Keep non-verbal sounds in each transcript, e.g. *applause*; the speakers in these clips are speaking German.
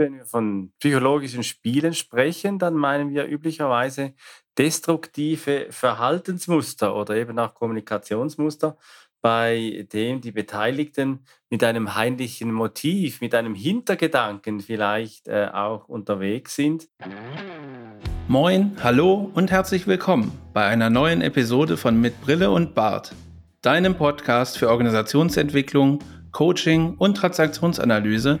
Wenn wir von psychologischen Spielen sprechen, dann meinen wir üblicherweise destruktive Verhaltensmuster oder eben auch Kommunikationsmuster, bei dem die Beteiligten mit einem heimlichen Motiv, mit einem Hintergedanken vielleicht äh, auch unterwegs sind. Moin, hallo und herzlich willkommen bei einer neuen Episode von Mit Brille und Bart, deinem Podcast für Organisationsentwicklung, Coaching und Transaktionsanalyse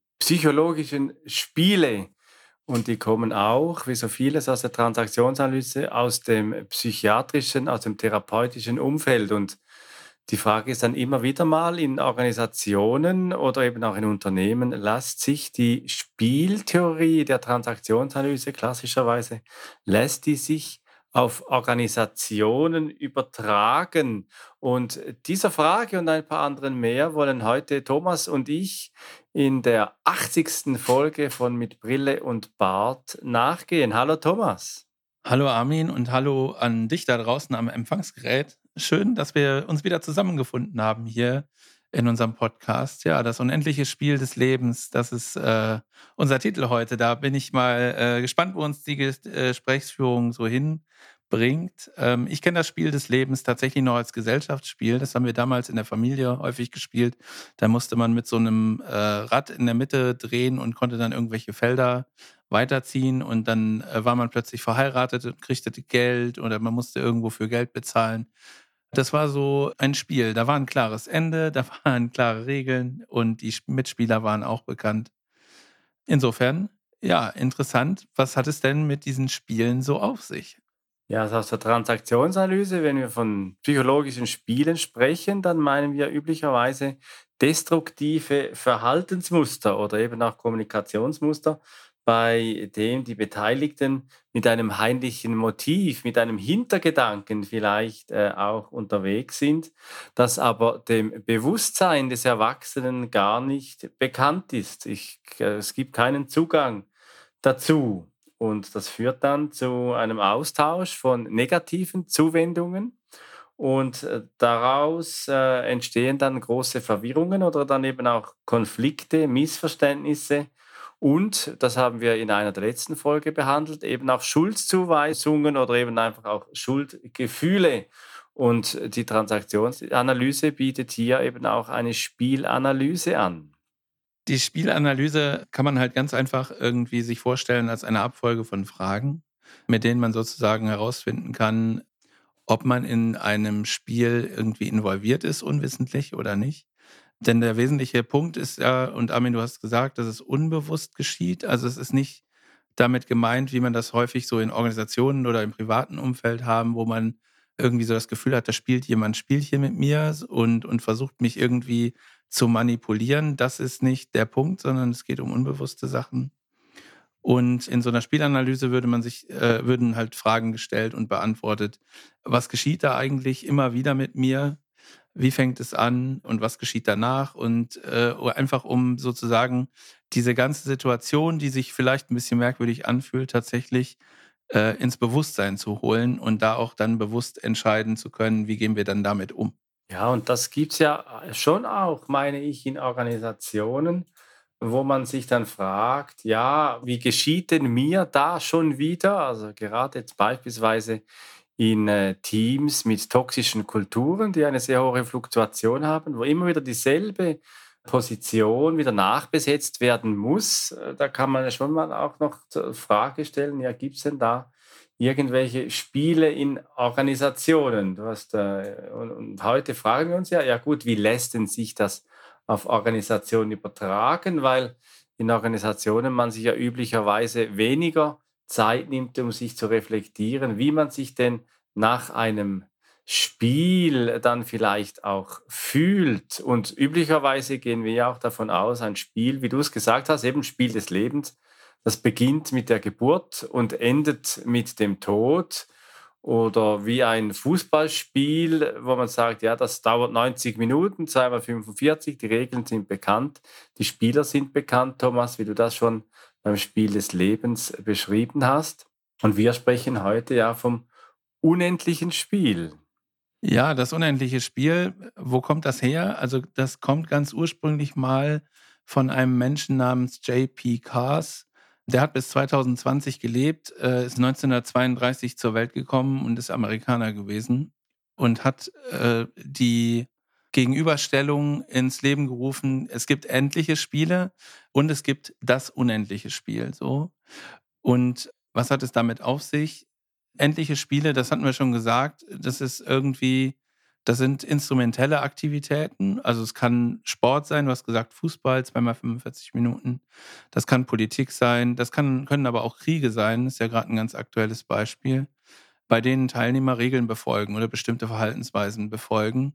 psychologischen Spiele und die kommen auch, wie so vieles aus der Transaktionsanalyse, aus dem psychiatrischen, aus dem therapeutischen Umfeld. Und die Frage ist dann immer wieder mal in Organisationen oder eben auch in Unternehmen, lässt sich die Spieltheorie der Transaktionsanalyse klassischerweise, lässt die sich auf Organisationen übertragen? Und dieser Frage und ein paar anderen mehr wollen heute Thomas und ich in der 80. Folge von Mit Brille und Bart nachgehen. Hallo Thomas. Hallo Armin und hallo an dich da draußen am Empfangsgerät. Schön, dass wir uns wieder zusammengefunden haben hier in unserem Podcast. Ja, das unendliche Spiel des Lebens, das ist äh, unser Titel heute. Da bin ich mal äh, gespannt, wo uns die äh, Gesprächsführung so hinbringt. Ähm, ich kenne das Spiel des Lebens tatsächlich noch als Gesellschaftsspiel. Das haben wir damals in der Familie häufig gespielt. Da musste man mit so einem äh, Rad in der Mitte drehen und konnte dann irgendwelche Felder weiterziehen und dann äh, war man plötzlich verheiratet und kriegte Geld oder man musste irgendwo für Geld bezahlen. Das war so ein Spiel. Da war ein klares Ende, *laughs* da waren klare Regeln und die Mitspieler waren auch bekannt. Insofern, ja, interessant. Was hat es denn mit diesen Spielen so auf sich? Ja, also aus der Transaktionsanalyse, wenn wir von psychologischen Spielen sprechen, dann meinen wir üblicherweise destruktive Verhaltensmuster oder eben auch Kommunikationsmuster, bei dem die Beteiligten mit einem heimlichen Motiv, mit einem Hintergedanken vielleicht äh, auch unterwegs sind, das aber dem Bewusstsein des Erwachsenen gar nicht bekannt ist. Ich, äh, es gibt keinen Zugang dazu. Und das führt dann zu einem Austausch von negativen Zuwendungen. Und äh, daraus äh, entstehen dann große Verwirrungen oder dann eben auch Konflikte, Missverständnisse, und, das haben wir in einer der letzten Folge behandelt, eben auch Schuldzuweisungen oder eben einfach auch Schuldgefühle. Und die Transaktionsanalyse bietet hier eben auch eine Spielanalyse an. Die Spielanalyse kann man halt ganz einfach irgendwie sich vorstellen als eine Abfolge von Fragen, mit denen man sozusagen herausfinden kann, ob man in einem Spiel irgendwie involviert ist, unwissentlich oder nicht. Denn der wesentliche Punkt ist ja, und Armin, du hast gesagt, dass es unbewusst geschieht. Also es ist nicht damit gemeint, wie man das häufig so in Organisationen oder im privaten Umfeld haben, wo man irgendwie so das Gefühl hat, da spielt jemand Spielchen mit mir und, und versucht mich irgendwie zu manipulieren. Das ist nicht der Punkt, sondern es geht um unbewusste Sachen. Und in so einer Spielanalyse würde man sich, äh, würden halt Fragen gestellt und beantwortet. Was geschieht da eigentlich immer wieder mit mir? wie fängt es an und was geschieht danach und äh, einfach um sozusagen diese ganze Situation, die sich vielleicht ein bisschen merkwürdig anfühlt, tatsächlich äh, ins Bewusstsein zu holen und da auch dann bewusst entscheiden zu können, wie gehen wir dann damit um. Ja, und das gibt es ja schon auch, meine ich, in Organisationen, wo man sich dann fragt, ja, wie geschieht denn mir da schon wieder? Also gerade jetzt beispielsweise in äh, Teams mit toxischen Kulturen, die eine sehr hohe Fluktuation haben, wo immer wieder dieselbe Position wieder nachbesetzt werden muss. Äh, da kann man schon mal auch noch Frage stellen, ja, gibt es denn da irgendwelche Spiele in Organisationen? Du hast, äh, und, und, heute fragen wir uns ja, ja gut, wie lässt denn sich das auf Organisationen übertragen? Weil in Organisationen man sich ja üblicherweise weniger Zeit nimmt, um sich zu reflektieren, wie man sich denn nach einem Spiel dann vielleicht auch fühlt. Und üblicherweise gehen wir ja auch davon aus, ein Spiel, wie du es gesagt hast, eben Spiel des Lebens, das beginnt mit der Geburt und endet mit dem Tod oder wie ein Fußballspiel, wo man sagt, ja, das dauert 90 Minuten, zweimal 45, die Regeln sind bekannt, die Spieler sind bekannt, Thomas, wie du das schon beim Spiel des Lebens beschrieben hast. Und wir sprechen heute ja vom unendlichen Spiel. Ja, das unendliche Spiel, wo kommt das her? Also das kommt ganz ursprünglich mal von einem Menschen namens J.P. Cars. Der hat bis 2020 gelebt, äh, ist 1932 zur Welt gekommen und ist Amerikaner gewesen und hat äh, die Gegenüberstellung ins Leben gerufen. Es gibt endliche Spiele und es gibt das unendliche Spiel. So. Und was hat es damit auf sich? Endliche Spiele, das hatten wir schon gesagt, das ist irgendwie das sind instrumentelle Aktivitäten. Also es kann Sport sein, du hast gesagt Fußball, zweimal 45 Minuten. Das kann Politik sein, das kann, können aber auch Kriege sein, das ist ja gerade ein ganz aktuelles Beispiel, bei denen Teilnehmer Regeln befolgen oder bestimmte Verhaltensweisen befolgen.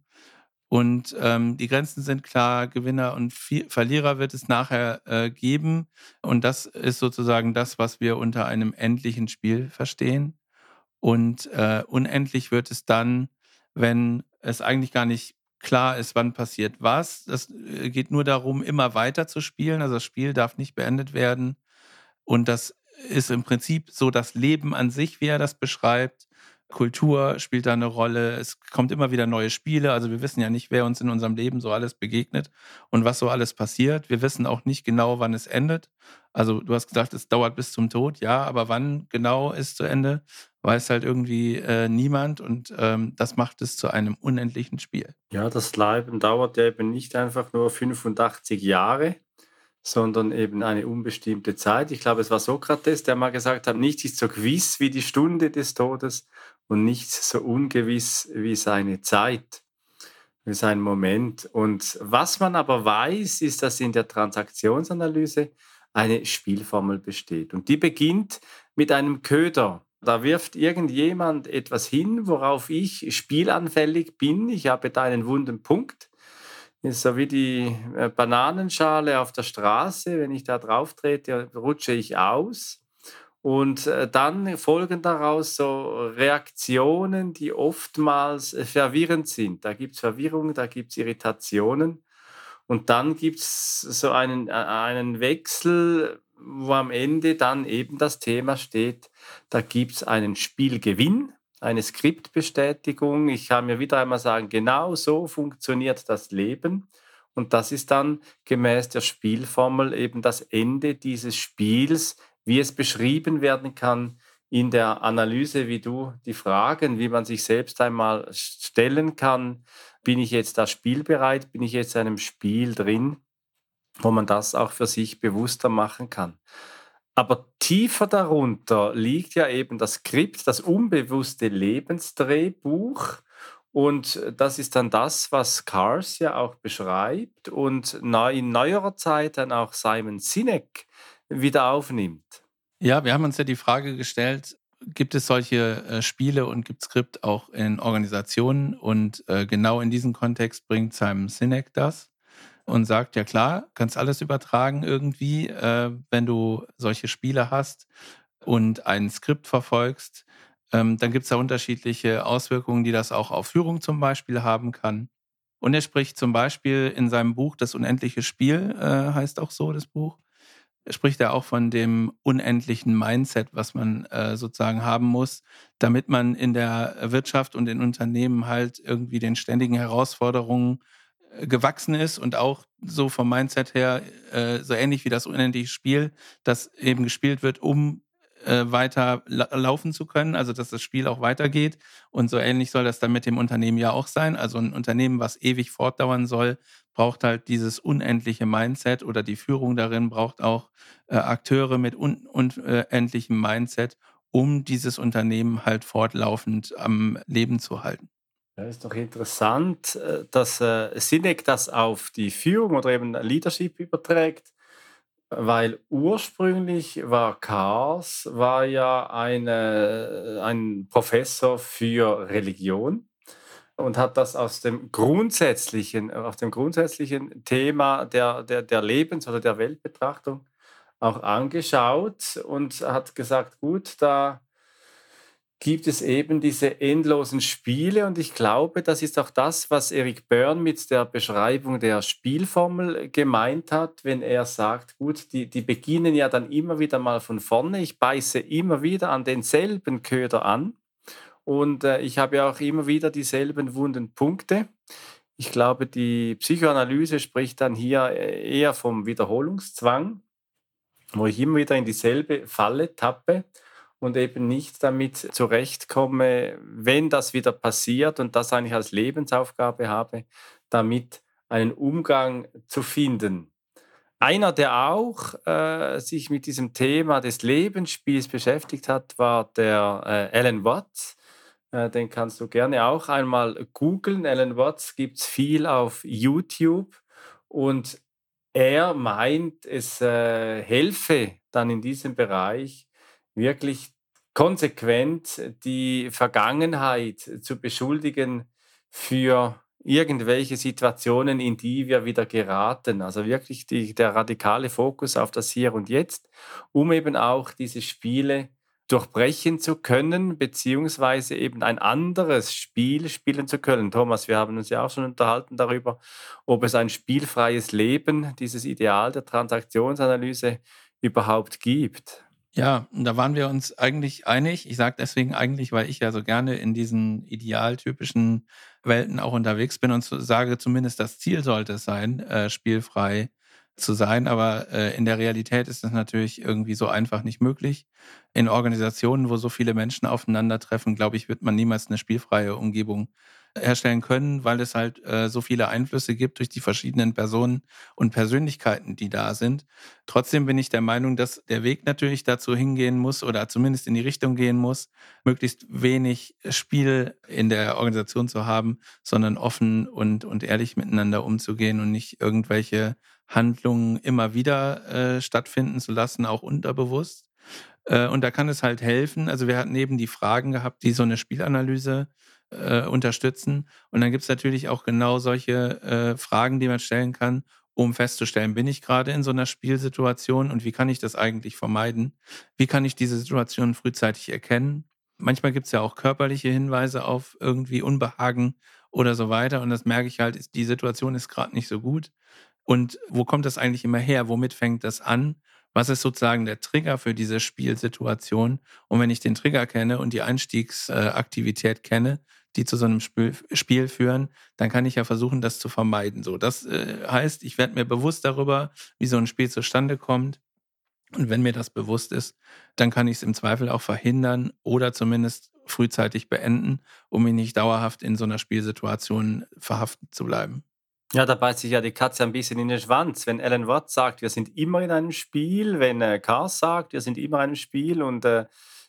Und ähm, die Grenzen sind klar, Gewinner und Verlierer wird es nachher äh, geben. Und das ist sozusagen das, was wir unter einem endlichen Spiel verstehen. Und äh, unendlich wird es dann, wenn es eigentlich gar nicht klar ist, wann passiert was. Das äh, geht nur darum, immer weiter zu spielen. Also das Spiel darf nicht beendet werden. Und das ist im Prinzip so das Leben an sich, wie er das beschreibt. Kultur spielt da eine Rolle. Es kommt immer wieder neue Spiele. Also wir wissen ja nicht, wer uns in unserem Leben so alles begegnet und was so alles passiert. Wir wissen auch nicht genau, wann es endet. Also du hast gesagt, es dauert bis zum Tod. Ja, aber wann genau ist zu Ende, weiß halt irgendwie äh, niemand und ähm, das macht es zu einem unendlichen Spiel. Ja, das Leben dauert ja eben nicht einfach nur 85 Jahre, sondern eben eine unbestimmte Zeit. Ich glaube, es war Sokrates, der mal gesagt hat, nichts ist so gewiss wie die Stunde des Todes und nichts so ungewiss wie seine Zeit, wie sein Moment. Und was man aber weiß, ist, dass in der Transaktionsanalyse eine Spielformel besteht. Und die beginnt mit einem Köder. Da wirft irgendjemand etwas hin, worauf ich spielanfällig bin. Ich habe da einen wunden Punkt. ist so wie die äh, Bananenschale auf der Straße. Wenn ich da drauf trete, rutsche ich aus. Und äh, dann folgen daraus so Reaktionen, die oftmals äh, verwirrend sind. Da gibt es Verwirrung, da gibt es Irritationen. Und dann gibt es so einen, einen Wechsel wo am Ende dann eben das Thema steht, da gibt es einen Spielgewinn, eine Skriptbestätigung. Ich kann mir wieder einmal sagen, genau so funktioniert das Leben. Und das ist dann gemäß der Spielformel eben das Ende dieses Spiels, wie es beschrieben werden kann in der Analyse, wie du die Fragen, wie man sich selbst einmal stellen kann. Bin ich jetzt da spielbereit? Bin ich jetzt in einem Spiel drin? Wo man das auch für sich bewusster machen kann. Aber tiefer darunter liegt ja eben das Skript, das unbewusste Lebensdrehbuch. Und das ist dann das, was Cars ja auch beschreibt und in neuerer Zeit dann auch Simon Sinek wieder aufnimmt. Ja, wir haben uns ja die Frage gestellt, gibt es solche äh, Spiele und gibt Skript auch in Organisationen? Und äh, genau in diesem Kontext bringt Simon Sinek das und sagt, ja klar, kannst alles übertragen irgendwie, äh, wenn du solche Spiele hast und ein Skript verfolgst. Ähm, dann gibt es da unterschiedliche Auswirkungen, die das auch auf Führung zum Beispiel haben kann. Und er spricht zum Beispiel in seinem Buch Das unendliche Spiel, äh, heißt auch so das Buch, spricht er auch von dem unendlichen Mindset, was man äh, sozusagen haben muss, damit man in der Wirtschaft und in Unternehmen halt irgendwie den ständigen Herausforderungen gewachsen ist und auch so vom Mindset her äh, so ähnlich wie das unendliche Spiel, das eben gespielt wird, um äh, weiter la laufen zu können, also dass das Spiel auch weitergeht. Und so ähnlich soll das dann mit dem Unternehmen ja auch sein. Also ein Unternehmen, was ewig fortdauern soll, braucht halt dieses unendliche Mindset oder die Führung darin braucht auch äh, Akteure mit un unendlichem Mindset, um dieses Unternehmen halt fortlaufend am Leben zu halten. Ja, ist doch interessant, äh, dass äh, Sinek das auf die Führung oder eben Leadership überträgt, weil ursprünglich war Kars war ja eine, ein Professor für Religion und hat das aus dem grundsätzlichen, aus dem grundsätzlichen Thema der, der, der Lebens- oder der Weltbetrachtung auch angeschaut und hat gesagt, gut, da gibt es eben diese endlosen Spiele und ich glaube, das ist auch das, was Eric Byrne mit der Beschreibung der Spielformel gemeint hat, wenn er sagt, gut, die, die beginnen ja dann immer wieder mal von vorne, ich beiße immer wieder an denselben Köder an und äh, ich habe ja auch immer wieder dieselben wunden Punkte. Ich glaube, die Psychoanalyse spricht dann hier äh, eher vom Wiederholungszwang, wo ich immer wieder in dieselbe Falle tappe und eben nicht damit zurechtkomme, wenn das wieder passiert und das eigentlich als Lebensaufgabe habe, damit einen Umgang zu finden. Einer, der auch äh, sich mit diesem Thema des Lebensspiels beschäftigt hat, war der äh, Alan Watts. Äh, den kannst du gerne auch einmal googeln. Alan Watts gibt es viel auf YouTube und er meint, es äh, helfe dann in diesem Bereich wirklich konsequent die Vergangenheit zu beschuldigen für irgendwelche Situationen, in die wir wieder geraten. Also wirklich die, der radikale Fokus auf das Hier und Jetzt, um eben auch diese Spiele durchbrechen zu können, beziehungsweise eben ein anderes Spiel spielen zu können. Thomas, wir haben uns ja auch schon unterhalten darüber, ob es ein spielfreies Leben, dieses Ideal der Transaktionsanalyse überhaupt gibt. Ja, da waren wir uns eigentlich einig. Ich sage deswegen eigentlich, weil ich ja so gerne in diesen idealtypischen Welten auch unterwegs bin und sage, zumindest das Ziel sollte es sein, äh, spielfrei zu sein. Aber äh, in der Realität ist das natürlich irgendwie so einfach nicht möglich. In Organisationen, wo so viele Menschen aufeinandertreffen, glaube ich, wird man niemals eine spielfreie Umgebung herstellen können, weil es halt äh, so viele Einflüsse gibt durch die verschiedenen Personen und Persönlichkeiten, die da sind. Trotzdem bin ich der Meinung, dass der Weg natürlich dazu hingehen muss oder zumindest in die Richtung gehen muss, möglichst wenig Spiel in der Organisation zu haben, sondern offen und, und ehrlich miteinander umzugehen und nicht irgendwelche Handlungen immer wieder äh, stattfinden zu lassen, auch unterbewusst. Äh, und da kann es halt helfen. Also wir hatten eben die Fragen gehabt, die so eine Spielanalyse äh, unterstützen. Und dann gibt es natürlich auch genau solche äh, Fragen, die man stellen kann, um festzustellen, bin ich gerade in so einer Spielsituation und wie kann ich das eigentlich vermeiden? Wie kann ich diese Situation frühzeitig erkennen? Manchmal gibt es ja auch körperliche Hinweise auf irgendwie Unbehagen oder so weiter. Und das merke ich halt, die Situation ist gerade nicht so gut. Und wo kommt das eigentlich immer her? Womit fängt das an? Was ist sozusagen der Trigger für diese Spielsituation? Und wenn ich den Trigger kenne und die Einstiegsaktivität kenne, die zu so einem Spiel, führen, dann kann ich ja versuchen, das zu vermeiden. So, das äh, heißt, ich werde mir bewusst darüber, wie so ein Spiel zustande kommt. Und wenn mir das bewusst ist, dann kann ich es im Zweifel auch verhindern oder zumindest frühzeitig beenden, um mich nicht dauerhaft in so einer Spielsituation verhaftet zu bleiben. Ja, da beißt sich ja die Katze ein bisschen in den Schwanz. Wenn Alan Watts sagt, wir sind immer in einem Spiel, wenn äh, Cars sagt, wir sind immer in einem Spiel und äh,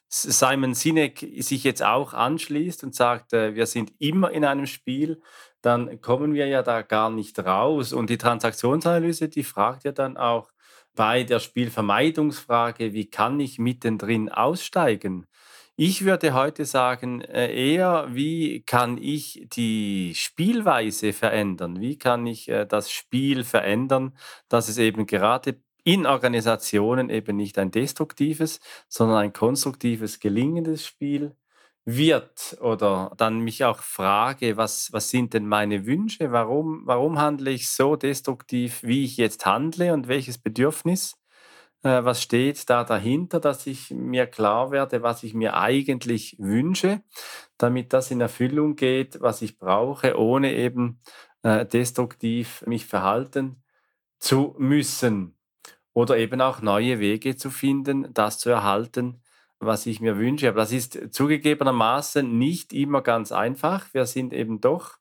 Simon Sinek sich jetzt auch anschließt und sagt, äh, wir sind immer in einem Spiel, dann kommen wir ja da gar nicht raus. Und die Transaktionsanalyse, die fragt ja dann auch bei der Spielvermeidungsfrage, wie kann ich mittendrin aussteigen? Ich würde heute sagen, äh, eher, wie kann ich die Spielweise verändern? Wie kann ich äh, das Spiel verändern, dass es eben gerade in Organisationen eben nicht ein destruktives, sondern ein konstruktives, gelingendes Spiel wird oder dann mich auch frage, was, was sind denn meine Wünsche? Warum, warum handle ich so destruktiv, wie ich jetzt handle und welches Bedürfnis äh, was steht da dahinter, dass ich mir klar werde, was ich mir eigentlich wünsche, damit das in Erfüllung geht, was ich brauche, ohne eben äh, destruktiv mich verhalten zu müssen oder eben auch neue Wege zu finden, das zu erhalten, was ich mir wünsche. Aber das ist zugegebenermaßen nicht immer ganz einfach. Wir sind eben doch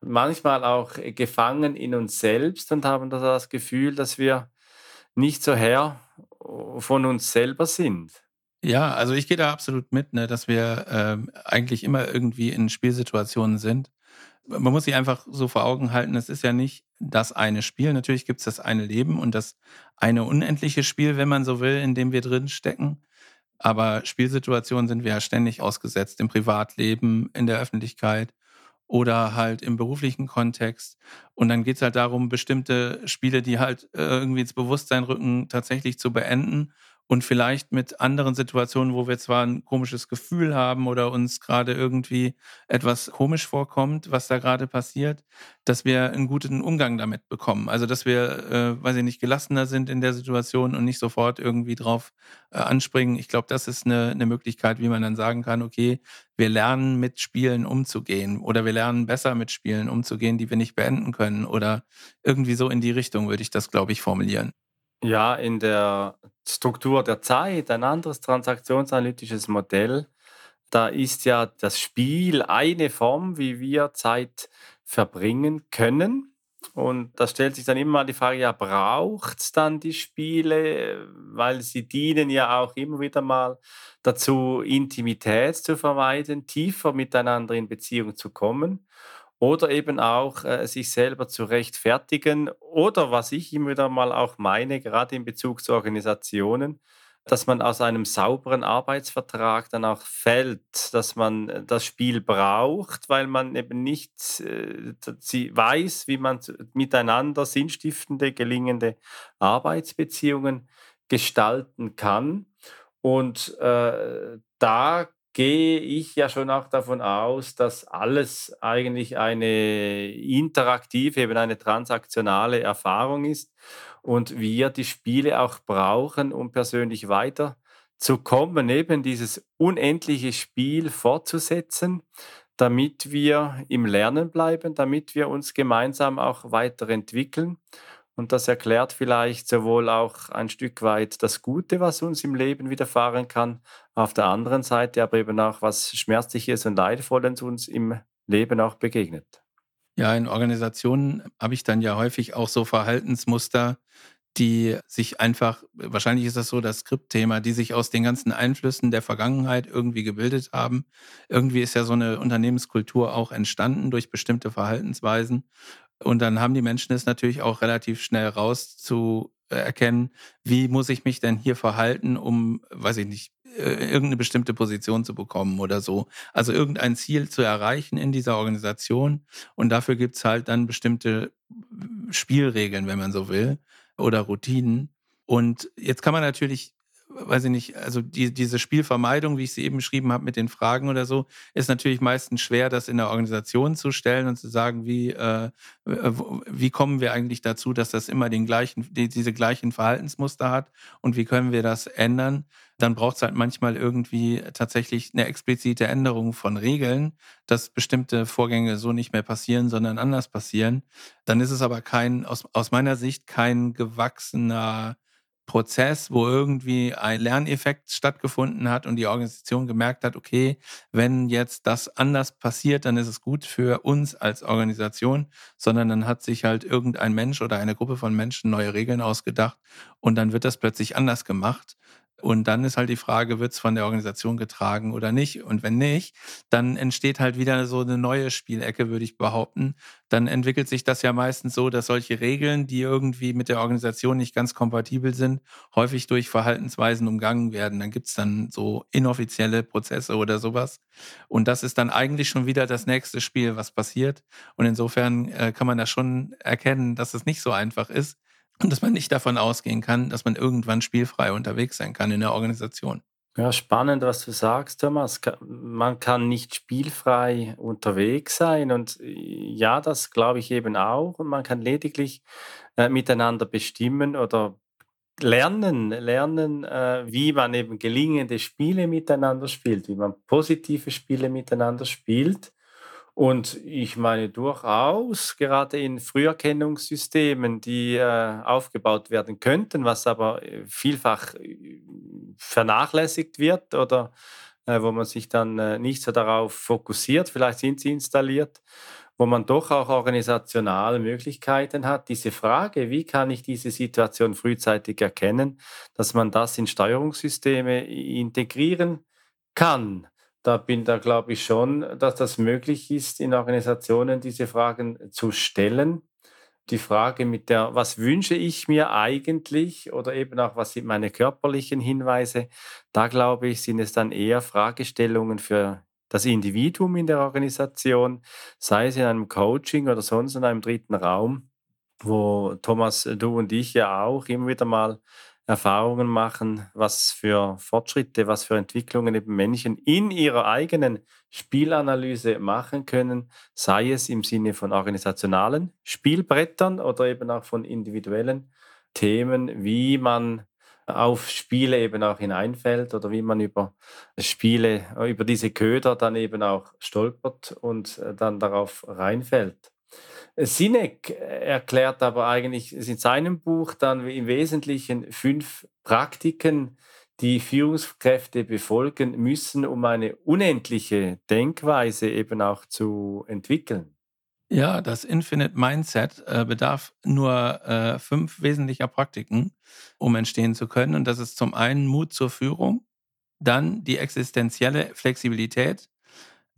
manchmal auch gefangen in uns selbst und haben das Gefühl, dass wir nicht so Herr von uns selber sind. Ja, also ich gehe da absolut mit, ne, dass wir ähm, eigentlich immer irgendwie in Spielsituationen sind. Man muss sich einfach so vor Augen halten, es ist ja nicht das eine Spiel. Natürlich gibt es das eine Leben und das eine unendliche Spiel, wenn man so will, in dem wir drin stecken. Aber Spielsituationen sind wir ja ständig ausgesetzt im Privatleben, in der Öffentlichkeit. Oder halt im beruflichen Kontext. Und dann geht es halt darum, bestimmte Spiele, die halt äh, irgendwie ins Bewusstsein rücken, tatsächlich zu beenden und vielleicht mit anderen Situationen, wo wir zwar ein komisches Gefühl haben oder uns gerade irgendwie etwas komisch vorkommt, was da gerade passiert, dass wir einen guten Umgang damit bekommen. Also dass wir, äh, weiß ich nicht, gelassener sind in der Situation und nicht sofort irgendwie drauf äh, anspringen. Ich glaube, das ist eine, eine Möglichkeit, wie man dann sagen kann, okay, wir lernen mit Spielen umzugehen oder wir lernen besser mit Spielen umzugehen, die wir nicht beenden können oder irgendwie so in die Richtung würde ich das, glaube ich, formulieren. Ja, in der Struktur der Zeit, ein anderes transaktionsanalytisches Modell, da ist ja das Spiel eine Form, wie wir Zeit verbringen können. Und da stellt sich dann immer die Frage, ja, braucht es dann die Spiele, weil sie dienen ja auch immer wieder mal dazu, Intimität zu vermeiden, tiefer miteinander in Beziehung zu kommen oder eben auch äh, sich selber zu rechtfertigen oder was ich immer wieder mal auch meine, gerade in Bezug zu Organisationen, dass man aus einem sauberen Arbeitsvertrag dann auch fällt, dass man äh, das Spiel braucht, weil man eben nicht äh, weiß, wie man miteinander sinnstiftende, gelingende Arbeitsbeziehungen gestalten kann. Und äh, da gehe ich ja schon auch davon aus, dass alles eigentlich eine interaktive, eben eine transaktionale Erfahrung ist und wir die Spiele auch brauchen, um persönlich weiterzukommen, eben dieses unendliche Spiel fortzusetzen, damit wir im Lernen bleiben, damit wir uns gemeinsam auch weiterentwickeln. Und das erklärt vielleicht sowohl auch ein Stück weit das Gute, was uns im Leben widerfahren kann, auf der anderen Seite aber eben auch was Schmerzliches und Leidvolles uns im Leben auch begegnet. Ja, in Organisationen habe ich dann ja häufig auch so Verhaltensmuster, die sich einfach, wahrscheinlich ist das so das Skriptthema, die sich aus den ganzen Einflüssen der Vergangenheit irgendwie gebildet haben. Irgendwie ist ja so eine Unternehmenskultur auch entstanden durch bestimmte Verhaltensweisen. Und dann haben die Menschen es natürlich auch relativ schnell raus zu erkennen, wie muss ich mich denn hier verhalten, um, weiß ich nicht, äh, irgendeine bestimmte Position zu bekommen oder so. Also irgendein Ziel zu erreichen in dieser Organisation. Und dafür gibt's halt dann bestimmte Spielregeln, wenn man so will, oder Routinen. Und jetzt kann man natürlich weiß ich nicht, also die, diese Spielvermeidung, wie ich sie eben beschrieben habe mit den Fragen oder so, ist natürlich meistens schwer, das in der Organisation zu stellen und zu sagen, wie, äh, wie kommen wir eigentlich dazu, dass das immer den gleichen, die, diese gleichen Verhaltensmuster hat und wie können wir das ändern? Dann braucht es halt manchmal irgendwie tatsächlich eine explizite Änderung von Regeln, dass bestimmte Vorgänge so nicht mehr passieren, sondern anders passieren. Dann ist es aber kein, aus, aus meiner Sicht, kein gewachsener Prozess, wo irgendwie ein Lerneffekt stattgefunden hat und die Organisation gemerkt hat, okay, wenn jetzt das anders passiert, dann ist es gut für uns als Organisation, sondern dann hat sich halt irgendein Mensch oder eine Gruppe von Menschen neue Regeln ausgedacht und dann wird das plötzlich anders gemacht. Und dann ist halt die Frage, wird es von der Organisation getragen oder nicht? Und wenn nicht, dann entsteht halt wieder so eine neue Spielecke, würde ich behaupten. Dann entwickelt sich das ja meistens so, dass solche Regeln, die irgendwie mit der Organisation nicht ganz kompatibel sind, häufig durch Verhaltensweisen umgangen werden. Dann gibt es dann so inoffizielle Prozesse oder sowas. Und das ist dann eigentlich schon wieder das nächste Spiel, was passiert. Und insofern äh, kann man da schon erkennen, dass es nicht so einfach ist dass man nicht davon ausgehen kann, dass man irgendwann spielfrei unterwegs sein kann in der Organisation. Ja, spannend, was du sagst, Thomas. Man kann nicht spielfrei unterwegs sein und ja, das glaube ich eben auch. Und man kann lediglich äh, miteinander bestimmen oder lernen, lernen, äh, wie man eben gelingende Spiele miteinander spielt, wie man positive Spiele miteinander spielt und ich meine durchaus, gerade in Früherkennungssystemen, die äh, aufgebaut werden könnten, was aber äh, vielfach äh, vernachlässigt wird oder äh, wo man sich dann äh, nicht so darauf fokussiert, vielleicht sind sie installiert, wo man doch auch organisational Möglichkeiten hat, diese Frage, wie kann ich diese Situation frühzeitig erkennen, dass man das in Steuerungssysteme integrieren kann da bin da glaube ich schon, dass das möglich ist, in Organisationen diese Fragen zu stellen. Die Frage mit der, was wünsche ich mir eigentlich oder eben auch, was sind meine körperlichen Hinweise, da glaube ich, sind es dann eher Fragestellungen für das Individuum in der Organisation, sei es in einem Coaching oder sonst in einem dritten Raum, wo Thomas, du und ich ja auch immer wieder mal Erfahrungen machen, was für Fortschritte, was für Entwicklungen eben Menschen in ihrer eigenen Spielanalyse machen können, sei es im Sinne von organisationalen Spielbrettern oder eben auch von individuellen Themen, wie man auf Spiele eben auch hineinfällt oder wie man über Spiele, über diese Köder dann eben auch stolpert und äh, dann darauf reinfällt. Sinek erklärt aber eigentlich in seinem Buch dann im Wesentlichen fünf Praktiken, die Führungskräfte befolgen müssen, um eine unendliche Denkweise eben auch zu entwickeln. Ja, das Infinite Mindset äh, bedarf nur äh, fünf wesentlicher Praktiken, um entstehen zu können. Und das ist zum einen Mut zur Führung, dann die existenzielle Flexibilität,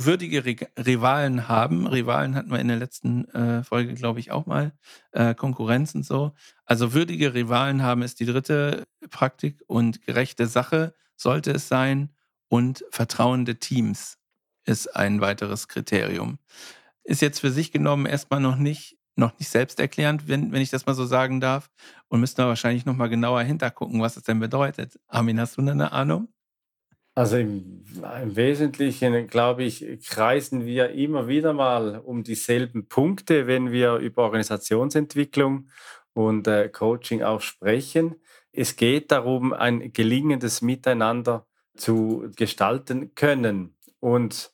würdige Rivalen haben. Rivalen hatten wir in der letzten äh, Folge, glaube ich, auch mal. Äh, Konkurrenz und so. Also würdige Rivalen haben ist die dritte Praktik und gerechte Sache sollte es sein. Und vertrauende Teams ist ein weiteres Kriterium. Ist jetzt für sich genommen erstmal noch nicht, noch nicht selbsterklärend, wenn, wenn ich das mal so sagen darf. Und müssen wir wahrscheinlich nochmal genauer hintergucken, was es denn bedeutet. Armin, hast du eine Ahnung? Also im, im Wesentlichen, glaube ich, kreisen wir immer wieder mal um dieselben Punkte, wenn wir über Organisationsentwicklung und äh, Coaching auch sprechen. Es geht darum, ein gelingendes Miteinander zu gestalten können. Und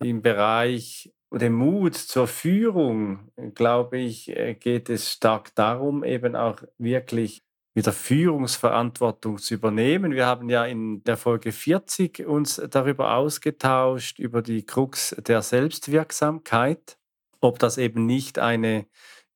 im Bereich der Mut zur Führung, glaube ich, äh, geht es stark darum, eben auch wirklich wieder Führungsverantwortung zu übernehmen. Wir haben ja in der Folge 40 uns darüber ausgetauscht, über die Krux der Selbstwirksamkeit, ob das eben nicht eine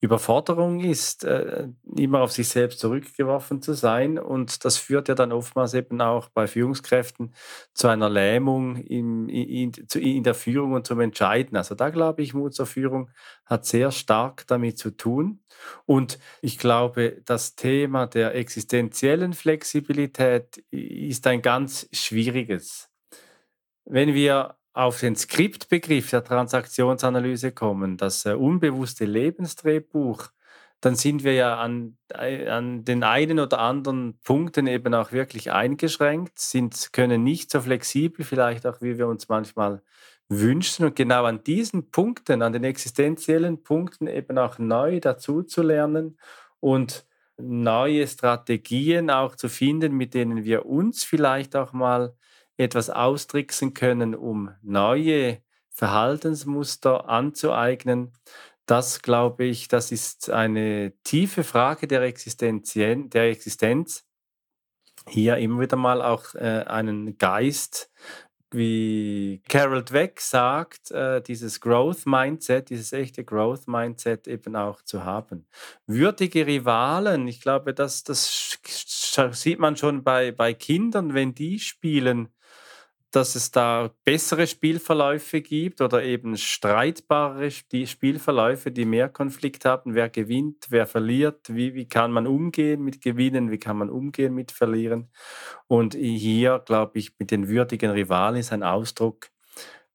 Überforderung ist, äh, immer auf sich selbst zurückgeworfen zu sein. Und das führt ja dann oftmals eben auch bei Führungskräften zu einer Lähmung in, in, in der Führung und zum Entscheiden. Also da glaube ich, Mut zur Führung hat sehr stark damit zu tun. Und ich glaube, das Thema der existenziellen Flexibilität ist ein ganz schwieriges. Wenn wir auf den Skriptbegriff der Transaktionsanalyse kommen, das äh, unbewusste Lebensdrehbuch, dann sind wir ja an, äh, an den einen oder anderen Punkten eben auch wirklich eingeschränkt, sind, können nicht so flexibel, vielleicht auch wie wir uns manchmal wünschen. Und genau an diesen Punkten, an den existenziellen Punkten eben auch neu dazuzulernen und neue Strategien auch zu finden, mit denen wir uns vielleicht auch mal etwas austricksen können, um neue Verhaltensmuster anzueignen. Das glaube ich, das ist eine tiefe Frage der, Existenzien, der Existenz. Hier immer wieder mal auch äh, einen Geist, wie Carol Dweck sagt, äh, dieses Growth Mindset, dieses echte Growth Mindset eben auch zu haben. Würdige Rivalen, ich glaube, das, das sieht man schon bei, bei Kindern, wenn die spielen, dass es da bessere Spielverläufe gibt oder eben streitbare Spielverläufe, die mehr Konflikt haben. Wer gewinnt, wer verliert, wie, wie kann man umgehen mit Gewinnen, wie kann man umgehen mit Verlieren. Und hier, glaube ich, mit den würdigen Rivalen ist ein Ausdruck,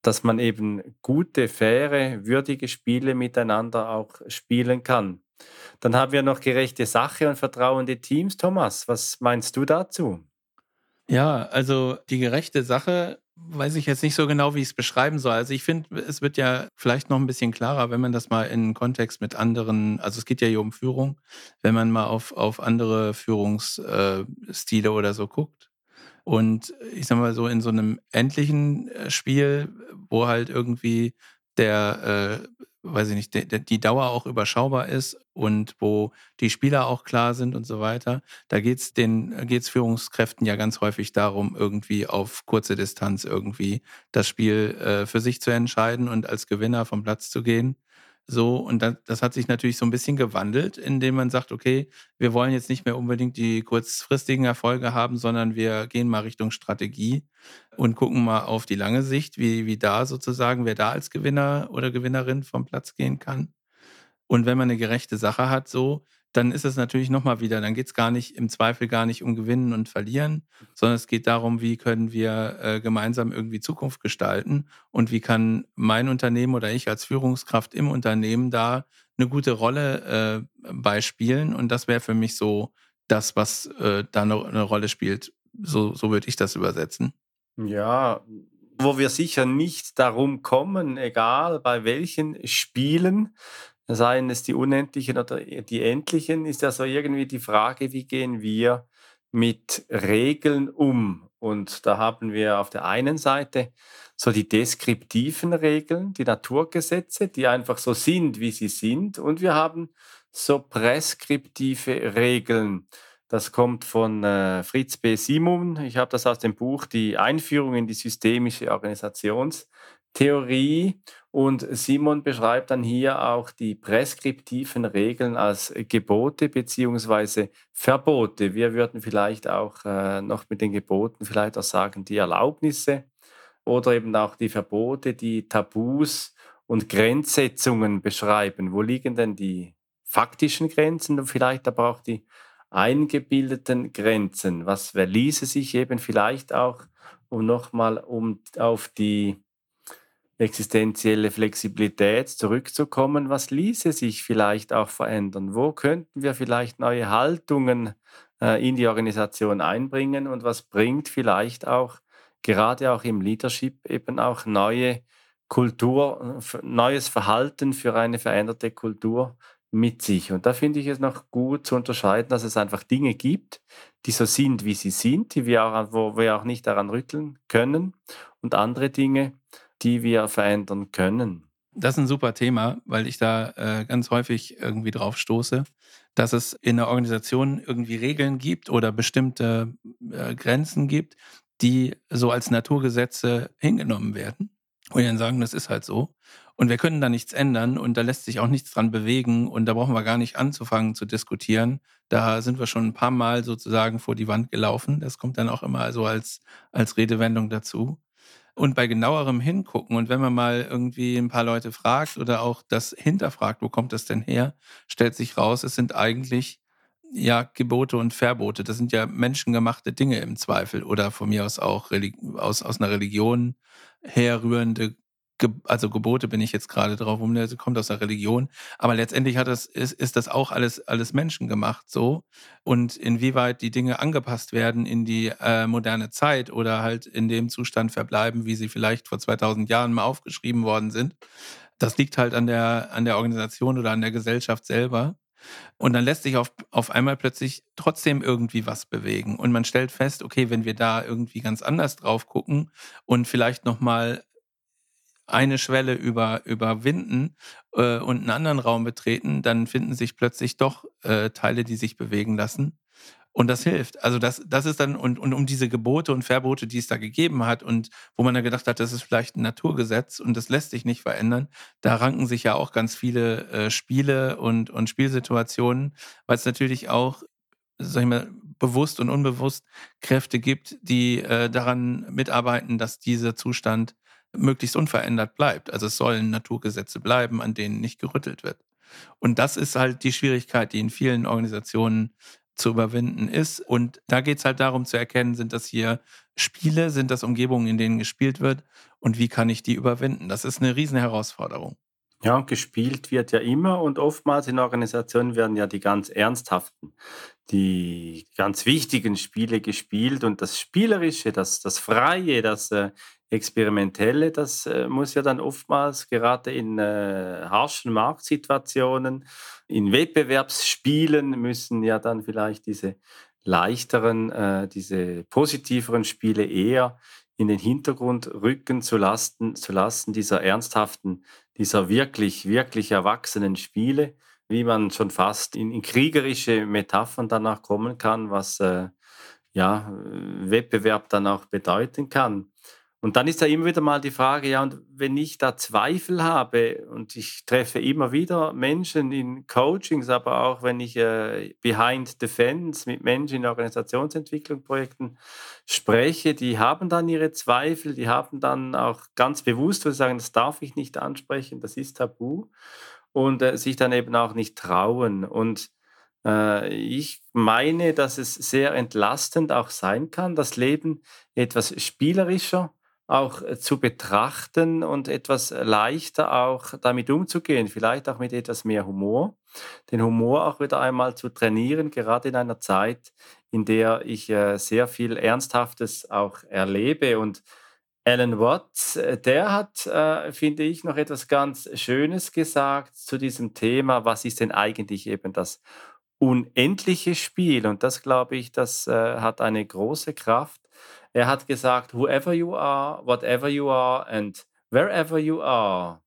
dass man eben gute, faire, würdige Spiele miteinander auch spielen kann. Dann haben wir noch gerechte Sache und vertrauende Teams. Thomas, was meinst du dazu? Ja, also die gerechte Sache weiß ich jetzt nicht so genau, wie ich es beschreiben soll. Also ich finde, es wird ja vielleicht noch ein bisschen klarer, wenn man das mal in Kontext mit anderen, also es geht ja hier um Führung, wenn man mal auf, auf andere Führungsstile oder so guckt. Und ich sag mal so in so einem endlichen äh, Spiel, wo halt irgendwie der äh, weiß ich nicht, de, die Dauer auch überschaubar ist und wo die Spieler auch klar sind und so weiter. Da geht es den geht's Führungskräften ja ganz häufig darum, irgendwie auf kurze Distanz irgendwie das Spiel äh, für sich zu entscheiden und als Gewinner vom Platz zu gehen. So, und das, das hat sich natürlich so ein bisschen gewandelt, indem man sagt, okay, wir wollen jetzt nicht mehr unbedingt die kurzfristigen Erfolge haben, sondern wir gehen mal Richtung Strategie und gucken mal auf die lange Sicht, wie, wie da sozusagen, wer da als Gewinner oder Gewinnerin vom Platz gehen kann. Und wenn man eine gerechte Sache hat, so, dann ist es natürlich nochmal wieder, dann geht es gar nicht, im Zweifel gar nicht um Gewinnen und Verlieren, sondern es geht darum, wie können wir äh, gemeinsam irgendwie Zukunft gestalten und wie kann mein Unternehmen oder ich als Führungskraft im Unternehmen da eine gute Rolle äh, beispielen. Und das wäre für mich so das, was äh, da eine, eine Rolle spielt. So, so würde ich das übersetzen. Ja, wo wir sicher nicht darum kommen, egal bei welchen Spielen, seien es die unendlichen oder die endlichen, ist ja so irgendwie die Frage, wie gehen wir mit Regeln um? Und da haben wir auf der einen Seite so die deskriptiven Regeln, die Naturgesetze, die einfach so sind, wie sie sind. Und wir haben so präskriptive Regeln. Das kommt von äh, Fritz B. Simon. Ich habe das aus dem Buch Die Einführung in die systemische Organisationstheorie. Und Simon beschreibt dann hier auch die präskriptiven Regeln als Gebote beziehungsweise Verbote. Wir würden vielleicht auch äh, noch mit den Geboten vielleicht auch sagen, die Erlaubnisse oder eben auch die Verbote, die Tabus und Grenzsetzungen beschreiben. Wo liegen denn die faktischen Grenzen und vielleicht aber auch die eingebildeten Grenzen? Was ließe sich eben vielleicht auch, um nochmal um auf die existenzielle Flexibilität zurückzukommen, was ließe sich vielleicht auch verändern? Wo könnten wir vielleicht neue Haltungen äh, in die Organisation einbringen und was bringt vielleicht auch gerade auch im Leadership eben auch neue Kultur, neues Verhalten für eine veränderte Kultur mit sich. Und da finde ich es noch gut zu unterscheiden, dass es einfach Dinge gibt, die so sind, wie sie sind, die wir auch, wo wir auch nicht daran rütteln können und andere Dinge, die wir verändern können? Das ist ein super Thema, weil ich da äh, ganz häufig irgendwie drauf stoße, dass es in der Organisation irgendwie Regeln gibt oder bestimmte äh, Grenzen gibt, die so als Naturgesetze hingenommen werden. Und dann sagen, das ist halt so. Und wir können da nichts ändern und da lässt sich auch nichts dran bewegen und da brauchen wir gar nicht anzufangen zu diskutieren. Da sind wir schon ein paar Mal sozusagen vor die Wand gelaufen. Das kommt dann auch immer so als, als Redewendung dazu. Und bei genauerem Hingucken und wenn man mal irgendwie ein paar Leute fragt oder auch das hinterfragt, wo kommt das denn her, stellt sich raus, es sind eigentlich ja Gebote und Verbote. Das sind ja menschengemachte Dinge im Zweifel oder von mir aus auch aus, aus einer Religion herrührende also Gebote bin ich jetzt gerade drauf, um das kommt aus der Religion, aber letztendlich hat das, ist, ist das auch alles, alles menschengemacht so. Und inwieweit die Dinge angepasst werden in die äh, moderne Zeit oder halt in dem Zustand verbleiben, wie sie vielleicht vor 2000 Jahren mal aufgeschrieben worden sind, das liegt halt an der, an der Organisation oder an der Gesellschaft selber. Und dann lässt sich auf, auf einmal plötzlich trotzdem irgendwie was bewegen. Und man stellt fest, okay, wenn wir da irgendwie ganz anders drauf gucken und vielleicht nochmal eine Schwelle über, überwinden äh, und einen anderen Raum betreten, dann finden sich plötzlich doch äh, Teile, die sich bewegen lassen. Und das hilft. Also das, das ist dann, und, und um diese Gebote und Verbote, die es da gegeben hat und wo man da gedacht hat, das ist vielleicht ein Naturgesetz und das lässt sich nicht verändern, da ranken sich ja auch ganz viele äh, Spiele und, und Spielsituationen, weil es natürlich auch, sag ich mal, bewusst und unbewusst Kräfte gibt, die äh, daran mitarbeiten, dass dieser Zustand möglichst unverändert bleibt. Also es sollen Naturgesetze bleiben, an denen nicht gerüttelt wird. Und das ist halt die Schwierigkeit, die in vielen Organisationen zu überwinden ist. Und da geht es halt darum zu erkennen, sind das hier Spiele, sind das Umgebungen, in denen gespielt wird und wie kann ich die überwinden? Das ist eine riesen Herausforderung. Ja, gespielt wird ja immer und oftmals in Organisationen werden ja die ganz ernsthaften, die ganz wichtigen Spiele gespielt und das Spielerische, das, das Freie, das äh, Experimentelle, das äh, muss ja dann oftmals gerade in äh, harschen Marktsituationen, in Wettbewerbsspielen müssen ja dann vielleicht diese leichteren, äh, diese positiveren Spiele eher in den Hintergrund rücken zu lassen, zu lassen dieser ernsthaften, dieser wirklich, wirklich erwachsenen Spiele, wie man schon fast in, in kriegerische Metaphern danach kommen kann, was äh, ja, Wettbewerb dann auch bedeuten kann. Und dann ist da immer wieder mal die Frage, ja, und wenn ich da Zweifel habe und ich treffe immer wieder Menschen in Coachings, aber auch wenn ich äh, behind the fence mit Menschen in Organisationsentwicklungsprojekten spreche, die haben dann ihre Zweifel, die haben dann auch ganz bewusst, wo sie sagen, das darf ich nicht ansprechen, das ist tabu und äh, sich dann eben auch nicht trauen. Und Äh, ich meine, dass es sehr entlastend auch sein kann, das Leben etwas spielerischer auch äh, zu betrachten und etwas leichter auch damit umzugehen, vielleicht auch mit etwas mehr Humor. Den Humor auch wieder einmal zu trainieren, gerade in einer Zeit, in der ich äh, sehr viel Ernsthaftes auch erlebe. Und Alan Watts, äh, der hat, finde ich, noch etwas ganz Schönes gesagt zu diesem Thema. Was ist denn eigentlich eben das unendliche Spiel? Und das, glaube ich, das hat eine große Kraft er hat gesagt, whoever you are, whatever you are and wherever you are,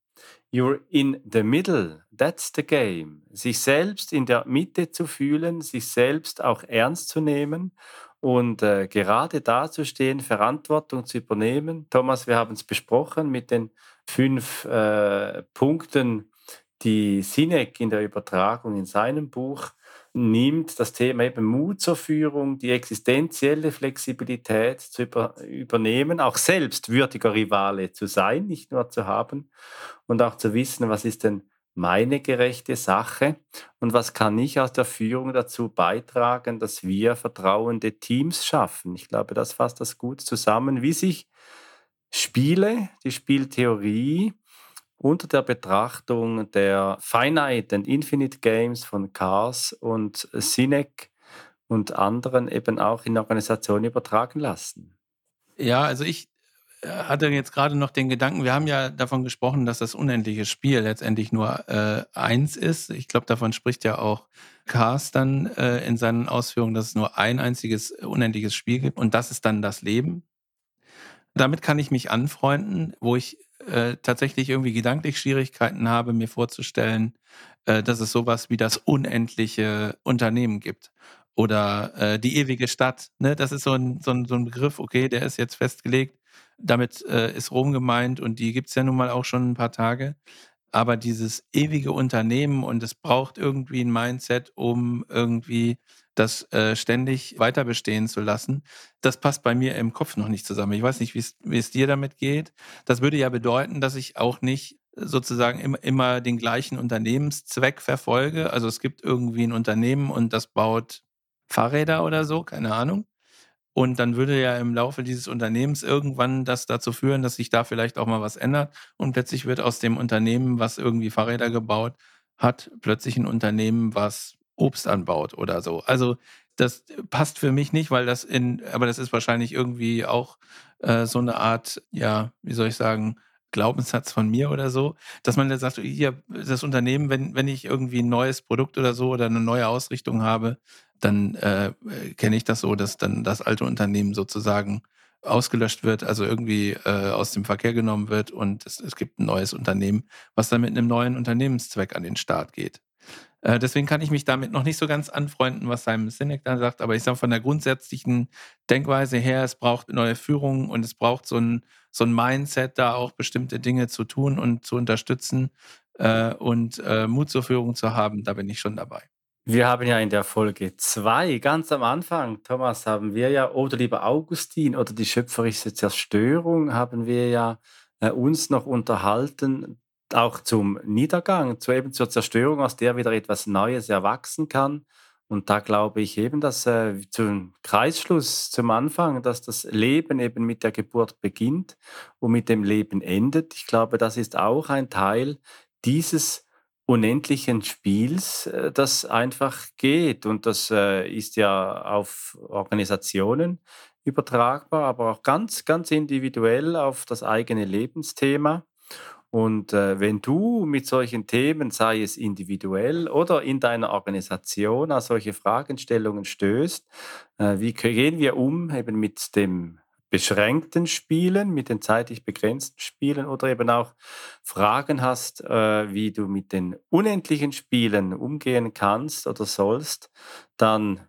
you're in the middle. That's the game. Sich selbst in der Mitte zu fühlen, sich selbst auch ernst zu nehmen und äh, gerade dazustehen, Verantwortung zu übernehmen. Thomas, wir haben es besprochen mit den fünf äh, Punkten, die Sinek in der Übertragung in seinem Buch nimmt das Thema eben Mut zur Führung, die existenzielle Flexibilität zu über, übernehmen, auch selbst würdiger Rivale zu sein, nicht nur zu haben und auch zu wissen, was ist denn meine gerechte Sache und was kann ich aus der Führung dazu beitragen, dass wir vertrauende Teams schaffen. Ich glaube, das fasst das gut zusammen, wie sich Spiele, die Spieltheorie, unter der Betrachtung der Finite and Infinite Games von Cars und Sinek und anderen eben auch in Organisationen übertragen lassen. Ja, also ich äh, hatte jetzt gerade noch den Gedanken, wir haben ja davon gesprochen, dass das unendliche Spiel letztendlich nur äh, eins ist. Ich glaube, davon spricht ja auch Cars dann äh, in seinen Ausführungen, dass es nur ein einziges unendliches Spiel gibt und das ist dann das Leben. Damit kann ich mich anfreunden, wo ich äh, tatsächlich irgendwie gedanklich Schwierigkeiten habe, mir vorzustellen, äh, dass es sowas wie das unendliche Unternehmen gibt oder äh, die ewige Stadt. Ne? Das ist so ein, so, ein, so ein Begriff, okay, der ist jetzt festgelegt. Damit äh, ist Rom gemeint und die gibt es ja nun mal auch schon ein paar Tage. Aber dieses ewige Unternehmen und es braucht irgendwie ein Mindset, um irgendwie das äh, ständig weiter bestehen zu lassen, das passt bei mir im Kopf noch nicht zusammen. Ich weiß nicht, wie es dir damit geht. Das würde ja bedeuten, dass ich auch nicht sozusagen immer, immer den gleichen Unternehmenszweck verfolge. Also es gibt irgendwie ein Unternehmen und das baut Fahrräder oder so, keine Ahnung. Und dann würde ja im Laufe dieses Unternehmens irgendwann das dazu führen, dass sich da vielleicht auch mal was ändert. Und plötzlich wird aus dem Unternehmen, was irgendwie Fahrräder gebaut hat, plötzlich ein Unternehmen, was Obst anbaut oder so. Also das passt für mich nicht, weil das in, aber das ist wahrscheinlich irgendwie auch äh, so eine Art, ja, wie soll ich sagen, Glaubenssatz von mir oder so, dass man dann sagt, hier, das Unternehmen, wenn, wenn ich irgendwie ein neues Produkt oder so oder eine neue Ausrichtung habe, dann äh, kenne ich das so, dass dann das alte Unternehmen sozusagen ausgelöscht wird, also irgendwie äh, aus dem Verkehr genommen wird und es, es gibt ein neues Unternehmen, was dann mit einem neuen Unternehmenszweck an den Start geht. Äh, deswegen kann ich mich damit noch nicht so ganz anfreunden, was Simon Sinek da sagt. Aber ich sage von der grundsätzlichen Denkweise her, es braucht neue Führung und es braucht so ein, so ein Mindset, da auch bestimmte Dinge zu tun und zu unterstützen äh, und äh, Mut zur Führung zu haben. Da bin ich schon dabei. Wir haben ja in der Folge 2 ganz am Anfang, Thomas, haben wir ja, oder lieber Augustin, oder die schöpferische Zerstörung, haben wir ja äh, uns noch unterhalten auch zum Niedergang, zu eben zur Zerstörung, aus der wieder etwas Neues erwachsen kann. Und da glaube ich eben, dass äh, zum Kreisschluss, zum Anfang, dass das Leben eben mit der Geburt beginnt und mit dem Leben endet. Ich glaube, das ist auch ein Teil dieses unendlichen Spiels, äh, das einfach geht. Und das äh, ist ja auf Organisationen übertragbar, aber auch ganz, ganz individuell auf das eigene Lebensthema. Und äh, wenn du mit solchen Themen, sei es individuell oder in deiner Organisation, an solche Fragestellungen stößt, äh, wie gehen wir um eben mit dem beschränkten Spielen, mit den zeitlich begrenzten Spielen oder eben auch Fragen hast, äh, wie du mit den unendlichen Spielen umgehen kannst oder sollst, dann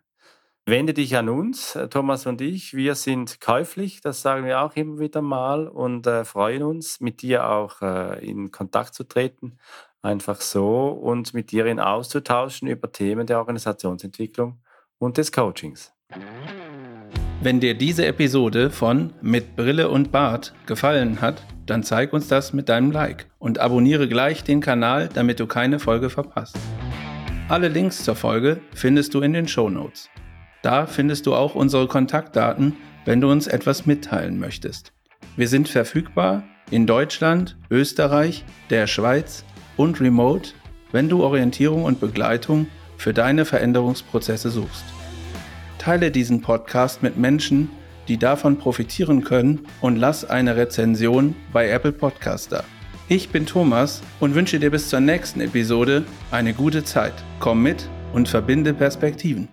Wende dich an uns, äh, Thomas und ich. Wir sind käuflich, das sagen wir auch immer wieder mal und äh, freuen uns, mit dir auch äh, in Kontakt zu treten. Einfach so und mit dir in auszutauschen über Themen der Organisationsentwicklung und des Coachings. Wenn dir diese Episode von Mit Brille und Bart gefallen hat, dann zeig uns das mit deinem Like und abonniere gleich den Kanal, damit du keine Folge verpasst. Alle Links zur Folge findest du in den Show Notes. Da findest du auch unsere Kontaktdaten, wenn du uns etwas mitteilen möchtest. Wir sind verfügbar in Deutschland, Österreich, der Schweiz und remote, wenn du Orientierung und Begleitung für deine Veränderungsprozesse suchst. Teile diesen Podcast mit Menschen, die davon profitieren können und lass eine Rezension bei Apple Podcast da. Ich bin Thomas und wünsche dir bis zur nächsten Episode eine gute Zeit. Komm mit und verbinde Perspektiven.